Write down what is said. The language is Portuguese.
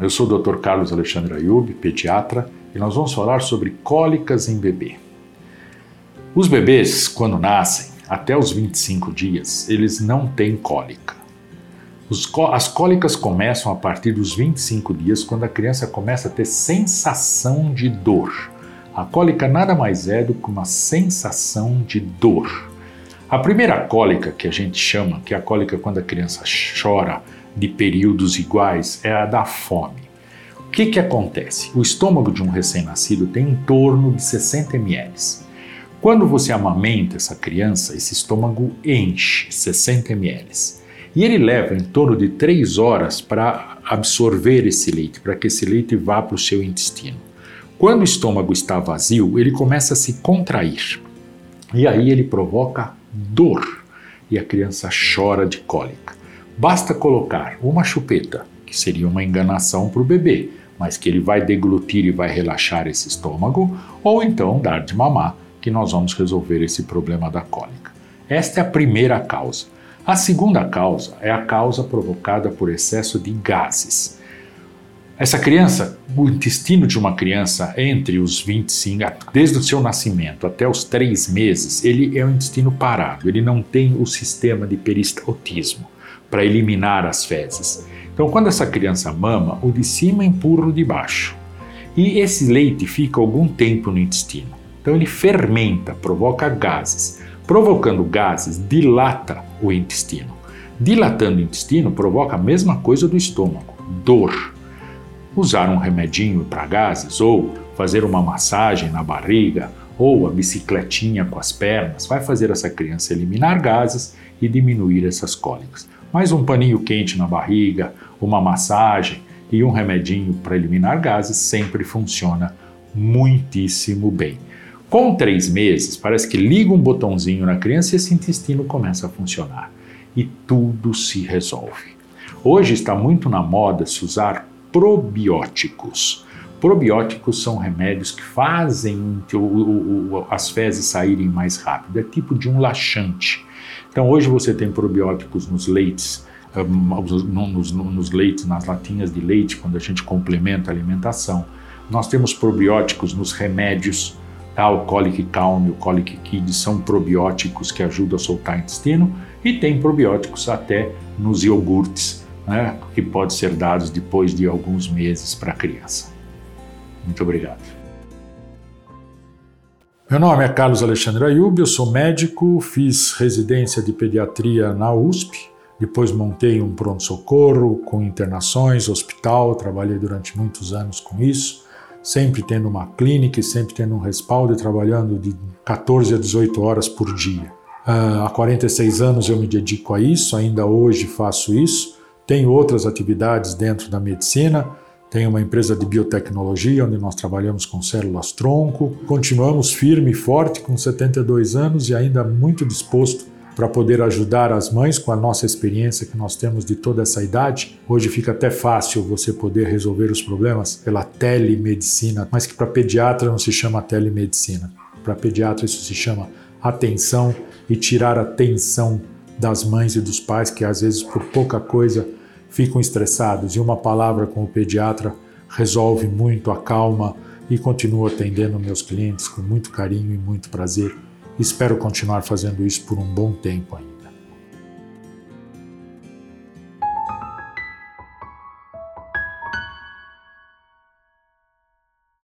Eu sou o Dr. Carlos Alexandre Ayub, pediatra, e nós vamos falar sobre cólicas em bebê. Os bebês, quando nascem, até os 25 dias, eles não têm cólica. as cólicas começam a partir dos 25 dias, quando a criança começa a ter sensação de dor. A cólica nada mais é do que uma sensação de dor. A primeira cólica que a gente chama, que é a cólica quando a criança chora de períodos iguais, é a da fome. O que, que acontece? O estômago de um recém-nascido tem em torno de 60 ml. Quando você amamenta essa criança, esse estômago enche 60 ml. E ele leva em torno de 3 horas para absorver esse leite, para que esse leite vá para o seu intestino. Quando o estômago está vazio, ele começa a se contrair. E aí ele provoca dor e a criança chora de cólica. Basta colocar uma chupeta, que seria uma enganação para o bebê, mas que ele vai deglutir e vai relaxar esse estômago, ou então dar de mamar, que nós vamos resolver esse problema da cólica. Esta é a primeira causa. A segunda causa é a causa provocada por excesso de gases. Essa criança, o intestino de uma criança entre os 25, desde o seu nascimento até os três meses, ele é um intestino parado, ele não tem o sistema de peristaltismo para eliminar as fezes. Então, quando essa criança mama, o de cima empurra o de baixo. E esse leite fica algum tempo no intestino. Então, ele fermenta, provoca gases. Provocando gases, dilata o intestino. Dilatando o intestino provoca a mesma coisa do estômago, dor usar um remedinho para gases ou fazer uma massagem na barriga ou a bicicletinha com as pernas vai fazer essa criança eliminar gases e diminuir essas cólicas. Mais um paninho quente na barriga, uma massagem e um remedinho para eliminar gases sempre funciona muitíssimo bem. Com três meses, parece que liga um botãozinho na criança e esse intestino começa a funcionar e tudo se resolve. Hoje está muito na moda se usar probióticos. Probióticos são remédios que fazem o, o, o, as fezes saírem mais rápido. É tipo de um laxante. Então hoje você tem probióticos nos leites, nos, nos leites, nas latinhas de leite, quando a gente complementa a alimentação. Nós temos probióticos nos remédios, tá? o Colic Calm e o Colic Kid são probióticos que ajudam a soltar intestino e tem probióticos até nos iogurtes né, que pode ser dados depois de alguns meses para a criança. Muito obrigado. Meu nome é Carlos Alexandre Ayub, eu sou médico, fiz residência de pediatria na USP, depois montei um pronto-socorro com internações, hospital, trabalhei durante muitos anos com isso, sempre tendo uma clínica e sempre tendo um respaldo e trabalhando de 14 a 18 horas por dia. Uh, há 46 anos eu me dedico a isso, ainda hoje faço isso. Tenho outras atividades dentro da medicina, tenho uma empresa de biotecnologia onde nós trabalhamos com células tronco. Continuamos firme e forte com 72 anos e ainda muito disposto para poder ajudar as mães com a nossa experiência que nós temos de toda essa idade. Hoje fica até fácil você poder resolver os problemas pela telemedicina, mas que para pediatra não se chama telemedicina. Para pediatra isso se chama atenção e tirar a tensão das mães e dos pais que às vezes por pouca coisa ficam estressados e uma palavra com o pediatra resolve muito, acalma e continuo atendendo meus clientes com muito carinho e muito prazer. Espero continuar fazendo isso por um bom tempo ainda.